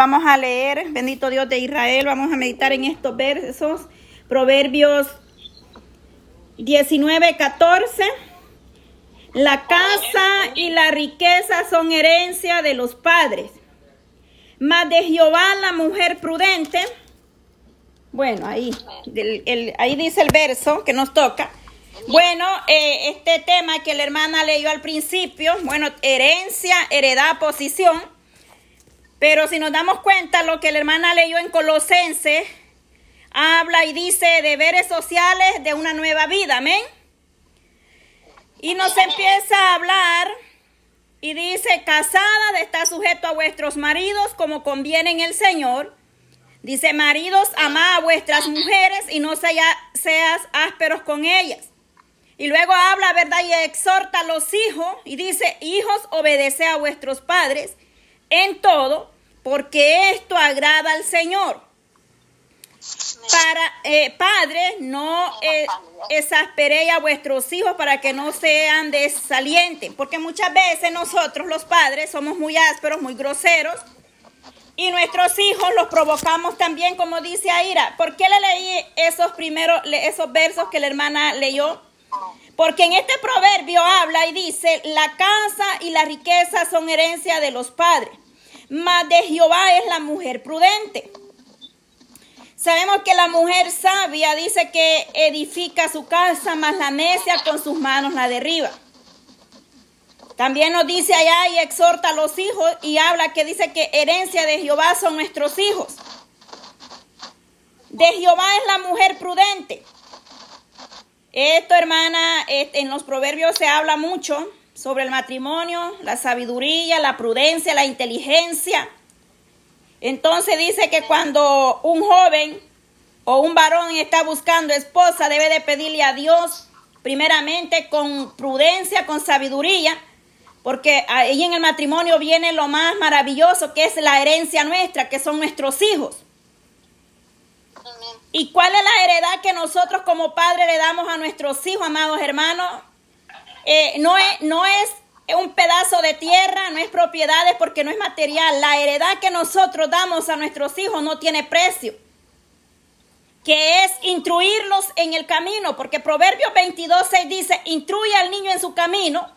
Vamos a leer, bendito Dios de Israel, vamos a meditar en estos versos, Proverbios 19, 14. La casa y la riqueza son herencia de los padres, mas de Jehová la mujer prudente. Bueno, ahí, ahí dice el verso que nos toca. Bueno, eh, este tema que la hermana leyó al principio, bueno, herencia, heredad, posición. Pero si nos damos cuenta, lo que la hermana leyó en Colosense, habla y dice deberes sociales de una nueva vida, amén. Y nos empieza a hablar y dice, casada de estar sujeto a vuestros maridos como conviene en el Señor. Dice, maridos, ama a vuestras mujeres y no seas ásperos con ellas. Y luego habla, ¿verdad? Y exhorta a los hijos y dice, hijos, obedece a vuestros padres en todo, porque esto agrada al Señor. Para eh, padres, no eh, exasperéis a vuestros hijos para que no sean desalientes, porque muchas veces nosotros los padres somos muy ásperos, muy groseros, y nuestros hijos los provocamos también, como dice Aira. ¿Por qué le leí esos primeros, esos versos que la hermana leyó? Porque en este proverbio habla y dice, la casa y la riqueza son herencia de los padres, mas de Jehová es la mujer prudente. Sabemos que la mujer sabia dice que edifica su casa, mas la necia con sus manos la derriba. También nos dice allá y exhorta a los hijos y habla que dice que herencia de Jehová son nuestros hijos. De Jehová es la mujer prudente. Esto, hermana, en los proverbios se habla mucho sobre el matrimonio, la sabiduría, la prudencia, la inteligencia. Entonces dice que cuando un joven o un varón está buscando esposa, debe de pedirle a Dios primeramente con prudencia, con sabiduría, porque ahí en el matrimonio viene lo más maravilloso que es la herencia nuestra, que son nuestros hijos. ¿Y cuál es la heredad que nosotros como padres le damos a nuestros hijos, amados hermanos? Eh, no, es, no es un pedazo de tierra, no es propiedades porque no es material. La heredad que nosotros damos a nuestros hijos no tiene precio. Que es instruirlos en el camino, porque Proverbios 22, 6 dice, instruye al niño en su camino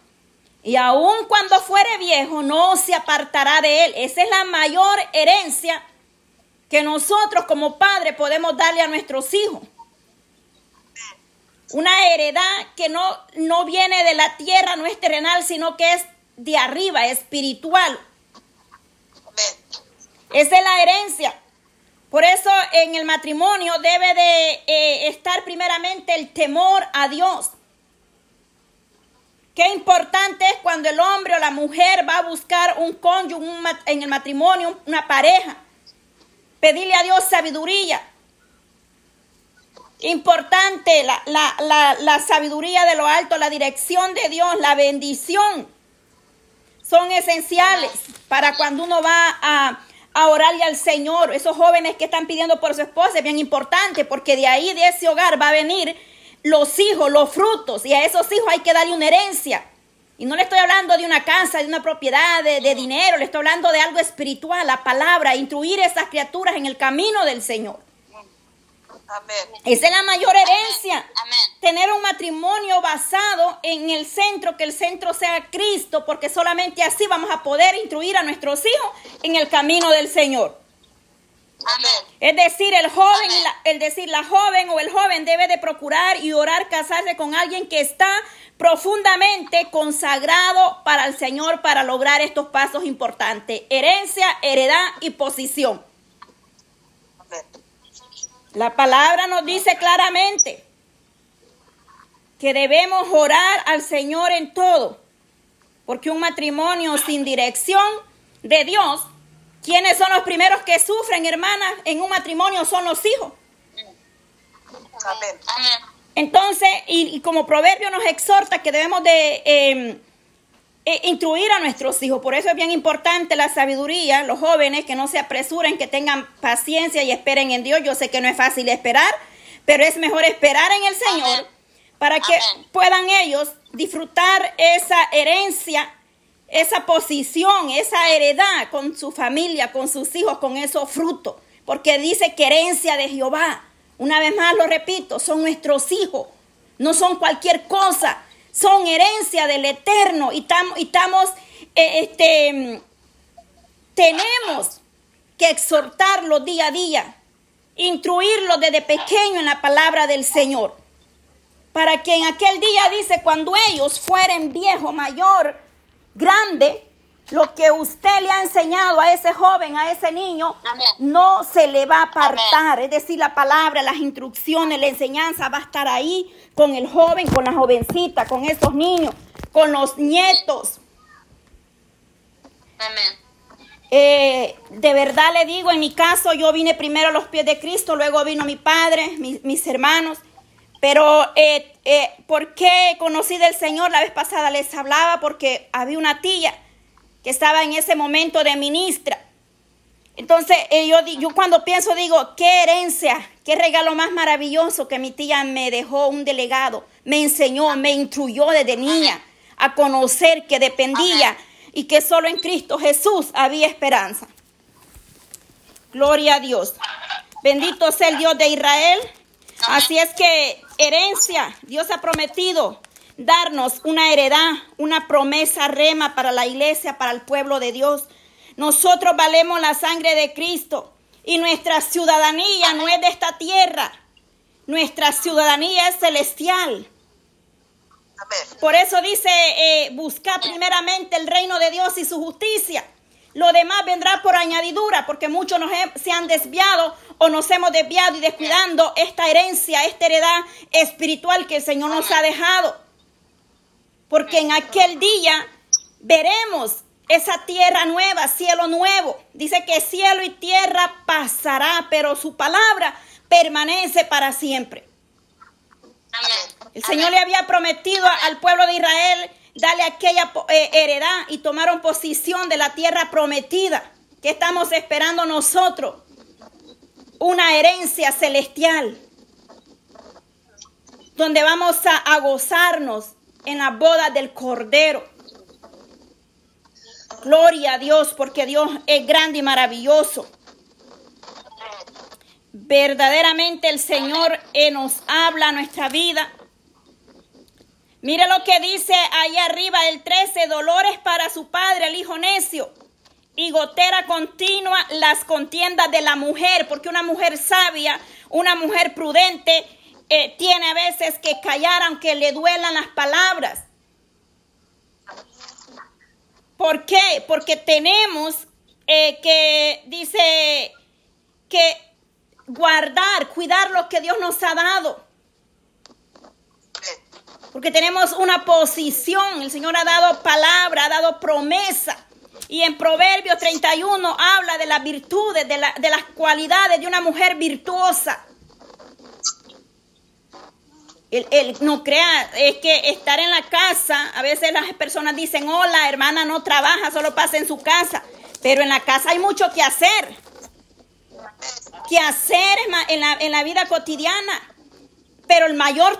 y aun cuando fuere viejo no se apartará de él. Esa es la mayor herencia que nosotros como padres podemos darle a nuestros hijos. Una heredad que no, no viene de la tierra, no es terrenal, sino que es de arriba, espiritual. Esa es la herencia. Por eso en el matrimonio debe de eh, estar primeramente el temor a Dios. Qué importante es cuando el hombre o la mujer va a buscar un cónyuge en el matrimonio, una pareja. Pedirle a Dios sabiduría. Importante la, sabiduría de lo alto, la dirección de Dios, la bendición. Son esenciales para cuando uno va a, a orarle al Señor. Esos jóvenes que están pidiendo por su esposa es bien importante porque de ahí, de ese hogar, va a venir los hijos, los frutos. Y a esos hijos hay que darle una herencia. Y no le estoy hablando de una casa, de una propiedad, de, dinero, le estoy hablando de algo espiritual, la palabra, instruir a esas criaturas en el camino del Señor. Esa es la mayor herencia. Tener un matrimonio basado en el centro, que el centro sea Cristo, porque solamente así vamos a poder instruir a nuestros hijos en el camino del Señor. Es decir, el joven, el decir la joven o el joven debe de procurar y orar casarse con alguien que está profundamente consagrado para el Señor para lograr estos pasos importantes. Herencia, heredad y posición. La palabra nos dice claramente que debemos orar al Señor en todo, porque un matrimonio sin dirección de Dios, ¿quiénes son los primeros que sufren, hermanas, en un matrimonio? Son los hijos. Amén. Entonces, y, como proverbio nos exhorta que debemos de em, e, instruir a nuestros hijos. Por eso es bien importante la sabiduría, los jóvenes que no se apresuren, que tengan paciencia y esperen en Dios. Yo sé que no es fácil esperar, pero es mejor esperar en el Señor para que puedan ellos disfrutar esa herencia esa posición, esa heredad con su familia, con sus hijos, con esos frutos. Porque dice que herencia de Jehová. Una vez más lo repito, son nuestros hijos. No son cualquier cosa. Son herencia del Eterno. Y, estamos, eh, este, tenemos que exhortarlos día a día. Instruirlos desde pequeño en la palabra del Señor. Para que en aquel día dice, cuando ellos fueren viejo, mayor, grande, lo que usted le ha enseñado a ese joven, a ese niño, no se le va a apartar. Es decir, la palabra, las instrucciones, la enseñanza va a estar ahí con el joven, con la jovencita, con esos niños, con los nietos. Amén. Eh, de verdad le digo, en mi caso yo vine primero a los pies de Cristo, luego vino mi padre, mis hermanos. Pero, eh, eh, ¿por qué conocí del Señor? La vez pasada les hablaba porque había una tía que estaba en ese momento de ministra. Entonces, eh, yo, yo cuando pienso, digo, qué herencia, qué regalo más maravilloso que mi tía me dejó un delegado, me enseñó, me instruyó desde niña a conocer que dependía y que solo en Cristo Jesús había esperanza. Gloria a Dios. Bendito sea el Dios de Israel. Así es que herencia, Dios ha prometido darnos una heredad, una promesa rema para la iglesia, para el pueblo de Dios. Nosotros valemos la sangre de Cristo y nuestra ciudadanía no es de esta tierra, nuestra ciudadanía es celestial. Por eso dice, eh, buscar primeramente el reino de Dios y su justicia. Lo demás vendrá por añadidura, porque muchos nos se han desviado o nos hemos desviado y descuidando esta herencia, esta heredad espiritual que el Señor nos ha dejado. Porque en aquel día veremos esa tierra nueva, cielo nuevo. Dice que cielo y tierra pasará, pero su palabra permanece para siempre. El Señor le había prometido al pueblo de Israel darle aquella eh, heredad y tomaron posición de la tierra prometida. que estamos esperando nosotros? Una herencia celestial, donde vamos a, gozarnos en la boda del Cordero. Gloria a Dios, porque Dios es grande y maravilloso. Verdaderamente el Señor eh, nos habla nuestra vida Mire lo que dice ahí arriba el 13, dolores para su padre, el hijo necio. Y gotera continua las contiendas de la mujer, porque una mujer sabia, una mujer prudente, eh, tiene a veces que callar aunque le duelan las palabras. ¿Por qué? Porque tenemos eh, que, dice, que guardar, cuidar lo que Dios nos ha dado porque tenemos una posición. El Señor ha dado palabra, ha dado promesa. Y en Proverbios 31 habla de las virtudes, de, las cualidades de una mujer virtuosa. El, no crea, es que estar en la casa, a veces las personas dicen, hola, hermana no trabaja, solo pasa en su casa. Pero en la casa hay mucho que hacer. Que hacer en la, en la vida cotidiana. Pero el mayor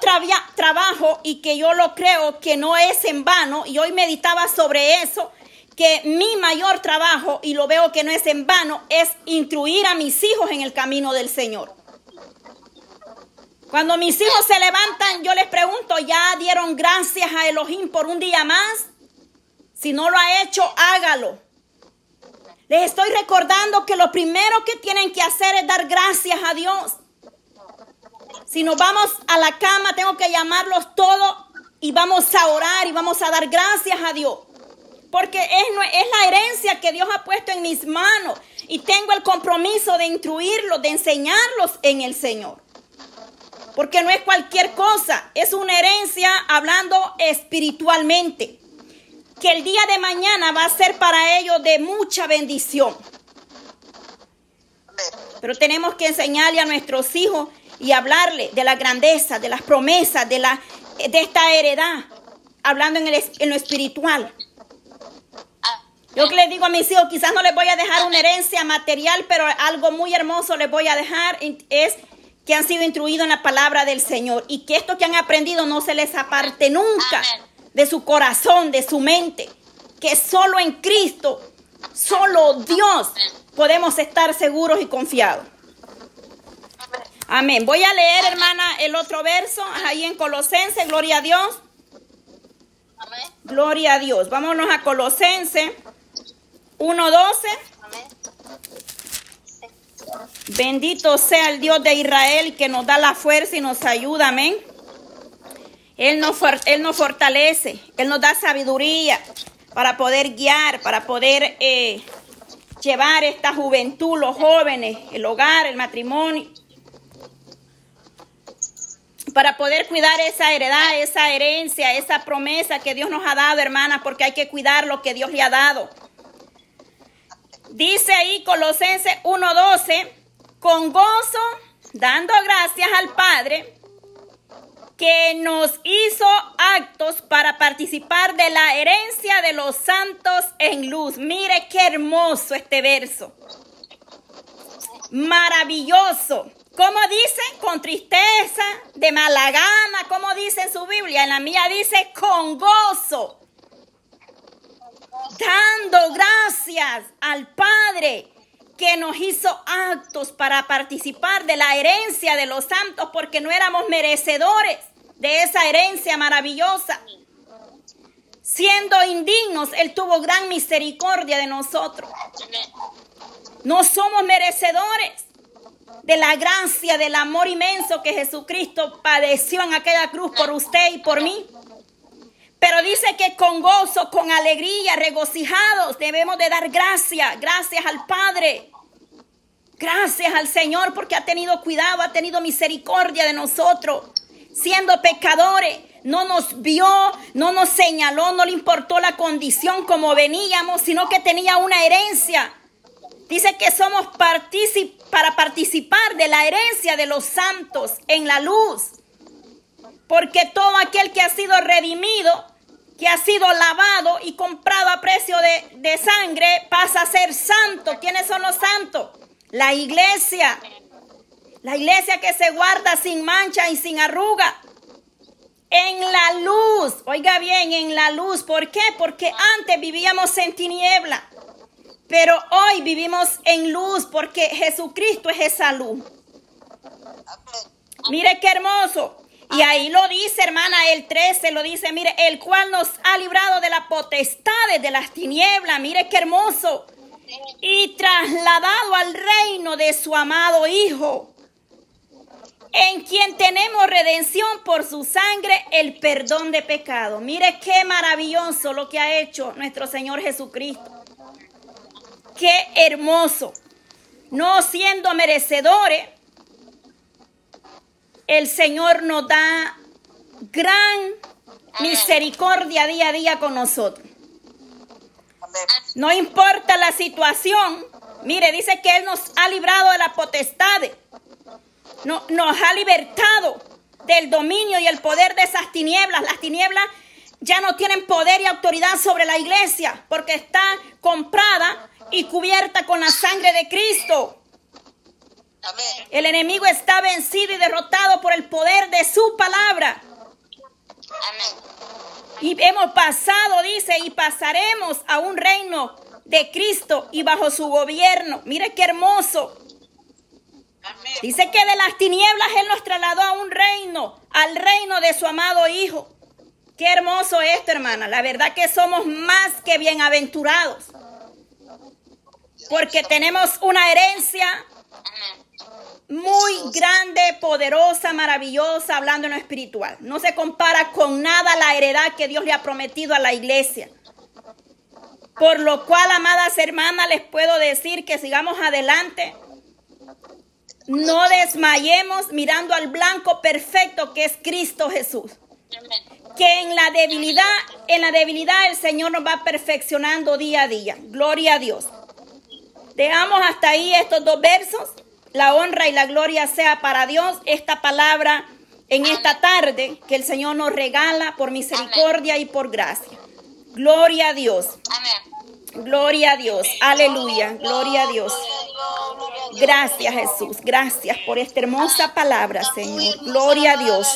trabajo, y que yo lo creo que no es en vano, y hoy meditaba sobre eso, que mi mayor trabajo, y lo veo que no es en vano, es instruir a mis hijos en el camino del Señor. Cuando mis hijos se levantan, yo les pregunto, ¿ya dieron gracias a Elohim por un día más? Si no lo ha hecho, hágalo. Les estoy recordando que lo primero que tienen que hacer es dar gracias a Dios. Si nos vamos a la cama, tengo que llamarlos todos y vamos a orar y vamos a dar gracias a Dios. Porque es, es la herencia que Dios ha puesto en mis manos. Y tengo el compromiso de instruirlos, de enseñarlos en el Señor. Porque no es cualquier cosa, es una herencia hablando espiritualmente. Que el día de mañana va a ser para ellos de mucha bendición. Pero tenemos que enseñarle a nuestros hijos y hablarle de la grandeza, de las promesas, de, la, de esta heredad, hablando en, en lo espiritual. Yo que les digo a mis hijos, quizás no les voy a dejar una herencia material, pero algo muy hermoso les voy a dejar es que han sido instruidos en la palabra del Señor y que esto que han aprendido no se les aparte nunca de su corazón, de su mente, que solo en Cristo, solo Dios podemos estar seguros y confiados. Amén. Voy a leer, hermana, el otro verso ahí en Colosense. Gloria a Dios. Gloria a Dios. Vámonos a Colosense 1.12. Bendito sea el Dios de Israel que nos da la fuerza y nos ayuda. Amén. Él nos, él nos fortalece, Él nos da sabiduría para poder guiar, para poder eh, llevar esta juventud, los jóvenes, el hogar, el matrimonio, para poder cuidar esa heredad, esa herencia, esa promesa que Dios nos ha dado, hermanas, porque hay que cuidar lo que Dios le ha dado. Dice ahí Colosenses 1:12, con gozo, dando gracias al Padre que nos hizo actos para participar de la herencia de los santos en luz. Mire qué hermoso este verso. Maravilloso. ¿Cómo dice? Con tristeza, de mala gana. ¿Cómo dice en su Biblia? En la mía dice con gozo. Dando gracias al Padre que nos hizo actos para participar de la herencia de los santos porque no éramos merecedores de esa herencia maravillosa. Siendo indignos, Él tuvo gran misericordia de nosotros. No somos merecedores de la gracia, del amor inmenso que Jesucristo padeció en aquella cruz por usted y por mí. Pero dice que con gozo, con alegría, regocijados, debemos de dar gracias, gracias al Padre. Gracias al Señor porque ha tenido cuidado, ha tenido misericordia de nosotros. Siendo pecadores, no nos vio, no nos señaló, no le importó la condición como veníamos, sino que tenía una herencia. Dice que somos para participar de la herencia de los santos en la luz. Porque todo aquel que ha sido redimido que ha sido lavado y comprado a precio de, sangre pasa a ser santo. ¿Quiénes son los santos? La iglesia. La iglesia que se guarda sin mancha y sin arruga. En la luz. Oiga bien, en la luz. ¿Por qué? Porque antes vivíamos en tiniebla. Pero hoy vivimos en luz porque Jesucristo es esa luz. Mire qué hermoso. Y ahí lo dice, hermana, el 13 lo dice, mire, el cual nos ha librado de la potestad de las tinieblas, mire qué hermoso, y trasladado al reino de su amado Hijo, en quien tenemos redención por su sangre, el perdón de pecado. Mire qué maravilloso lo que ha hecho nuestro Señor Jesucristo. Qué hermoso. No siendo merecedores, el Señor nos da gran misericordia día a día con nosotros. No importa la situación, mire, dice que Él nos ha librado de la potestad, no, nos ha libertado del dominio y el poder de esas tinieblas. Las tinieblas ya no tienen poder y autoridad sobre la iglesia porque está comprada y cubierta con la sangre de Cristo. El enemigo está vencido y derrotado por el poder de su palabra. Y hemos pasado, dice, y pasaremos a un reino de Cristo y bajo su gobierno. Mire qué hermoso. Dice que de las tinieblas Él nos trasladó a un reino, al reino de su amado Hijo. Qué hermoso esto, hermana. La verdad que somos más que bienaventurados. Porque tenemos una herencia muy grande, poderosa, maravillosa, hablando en lo espiritual. No se compara con nada la heredad que Dios le ha prometido a la iglesia. Por lo cual, amadas hermanas, les puedo decir que sigamos adelante. No desmayemos mirando al blanco perfecto que es Cristo Jesús. Que en la debilidad, en la debilidad el Señor nos va perfeccionando día a día. Gloria a Dios. Dejamos hasta ahí estos dos versos la honra y la gloria sea para Dios. Esta palabra en esta tarde que el Señor nos regala por misericordia y por gracia. Gloria a Dios. Gloria a Dios. Aleluya. Gloria a Dios. Gracias Jesús. Gracias por esta hermosa palabra, Señor. Gloria a Dios.